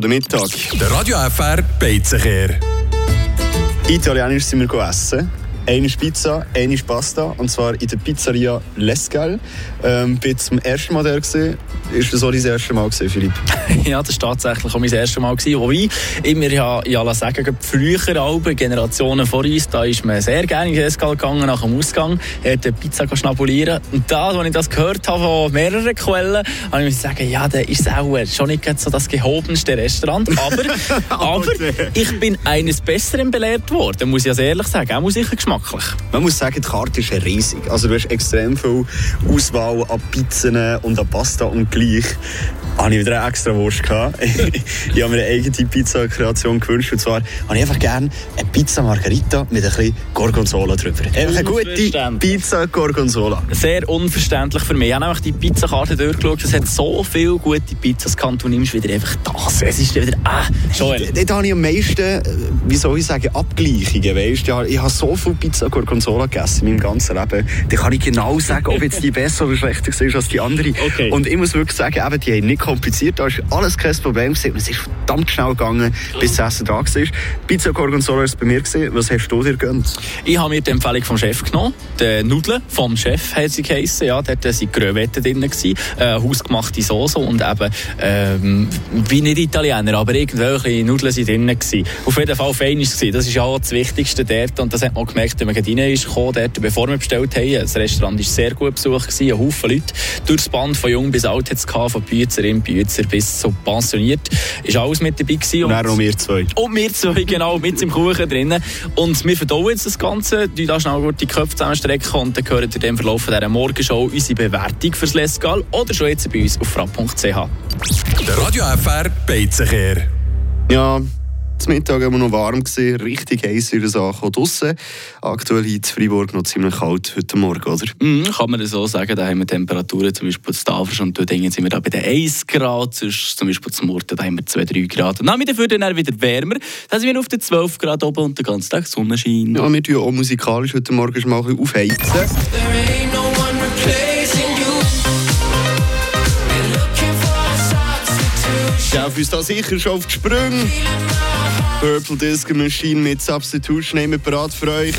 Der Mittag. Der Radio FR Beizenkehr. Italienisch sind wir essen. Eine ist Pizza, eine ist Pasta. Und zwar in der Pizzeria Lescal. Ähm, bin zum ersten Mal der gesehen. Ist das auch dein erstes Mal gewesen, Philipp? ja, das war tatsächlich auch mein erstes Mal. Gewesen. Wobei, immer ja, ja sagen, früher Alben, Generationen vor uns, da ist man sehr gerne in den Escal gegangen, nach dem Ausgang, hat eine Pizza schnabulieren. Und da, als ich das gehört habe von mehreren Quellen, habe ich mir sagen, ja, da ist auch schon nicht so das gehobenste Restaurant. Aber, aber ich bin eines Besseren belehrt worden, muss ich also ehrlich sagen. Auch sicher geschmacklich. Man muss sagen, die Karte ist riesig. Also du hast extrem viel Auswahl an Pizzen und an Pasta und gleich habe ich wieder eine extra Wurst gehabt. ich habe mir eine eigene Pizza-Kreation gewünscht. Und zwar habe ich einfach gerne eine Pizza Margarita mit ein bisschen Gorgonzola drüber. Einfach eine gute Pizza Gorgonzola. Sehr unverständlich für mich. Ich habe nämlich die Pizzakarte durchgeschaut. Es hat so viele gute Pizzas gehabt. Du nimmst wieder einfach das. Es ist wieder, ah, Joel. Dort habe ich am meisten, äh, wie soll ich sagen, Abgleichungen. Weißt? Ich habe so viel Pizza Gorgonzola gegessen in meinem ganzen Leben. Da kann ich genau sagen, ob jetzt die besser oder schlechter ist als die andere. Okay. Und ich muss wirklich sagen, eben, die haben nicht kompliziert. Da ist alles kein Problem. Es ist verdammt schnell gegangen, bis das Essen da war. Pizza Gorgonzola war bei mir. Gewesen. Was hast du dir gegönnt? Ich habe mir die Empfehlung vom Chef genommen. Die Nudeln vom Chef hat sie geheissen. Ja, dort waren Crevetten drin. Äh, hausgemachte Soße und eben, ähm, wie nicht Italiener, aber irgendwelche Nudeln waren drin. Gewesen. Auf jeden Fall fein war es. Das ist auch das Wichtigste dort. Und das hat man gemerkt, wenn man rein ist, dort, bevor wir bestellt haben. Das Restaurant war sehr gut besucht. Gewesen. Ein Haufen Leute. Durchs Band von jung bis alt hat es von Büzerin, Büzer bis so pensioniert. Ist alles mit dabei gewesen. Und, und noch wir zwei. Und wir zwei, genau, mit im Kuchen drinnen. Und wir verdauen jetzt das Ganze, die da schnell gut die Köpfe zusammenstrecken und dann hören in dem Verlauf dieser Morgenshow unsere Bewertung fürs Lesgal oder schon jetzt bei uns auf frapp.ch. Der Radio FR Beizenkehr. Ja, zum Mittag immer noch warm gewesen, richtig heiß in der Sache draussen. Aktuell in Freiburg noch ziemlich kalt heute Morgen, oder? Mm, kann man das so sagen. Da haben wir Temperaturen, zum Beispiel zu Tafels und dort sind wir da bei den 1 Grad, sonst zum Beispiel zum Murten, da haben wir 2-3 Grad. Dann dafür dann wieder wärmer, da sind wir auf den 12 Grad oben und den ganzen Tag Sonnenschein. Ja, wir tun auch musikalisch heute Morgen schon mal ein bisschen aufheizen. Für uns da sicher schon auf die Sprünge. Purple Disco Machine mit Substitution nehmen wir bereit für euch.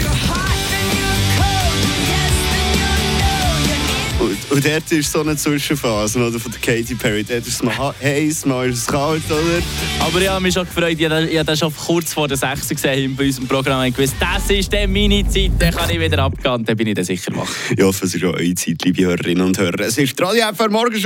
Und, und dort ist so eine Zwischenphase oder, von der Katy Perry. Dort ist es mal heiß, mal ist es kalt, oder? Aber ich habe mich schon gefreut, ich habe das schon kurz vor der 6 gesehen bei unserem Programm. Ich gewusst, das ist dann meine Zeit, dann kann ich wieder abgehen, dann bin ich dann sicher wach. Ich hoffe, es ist auch eure Zeit, liebe Hörerinnen und Hörer. Es ist Radio FR Morgen schon.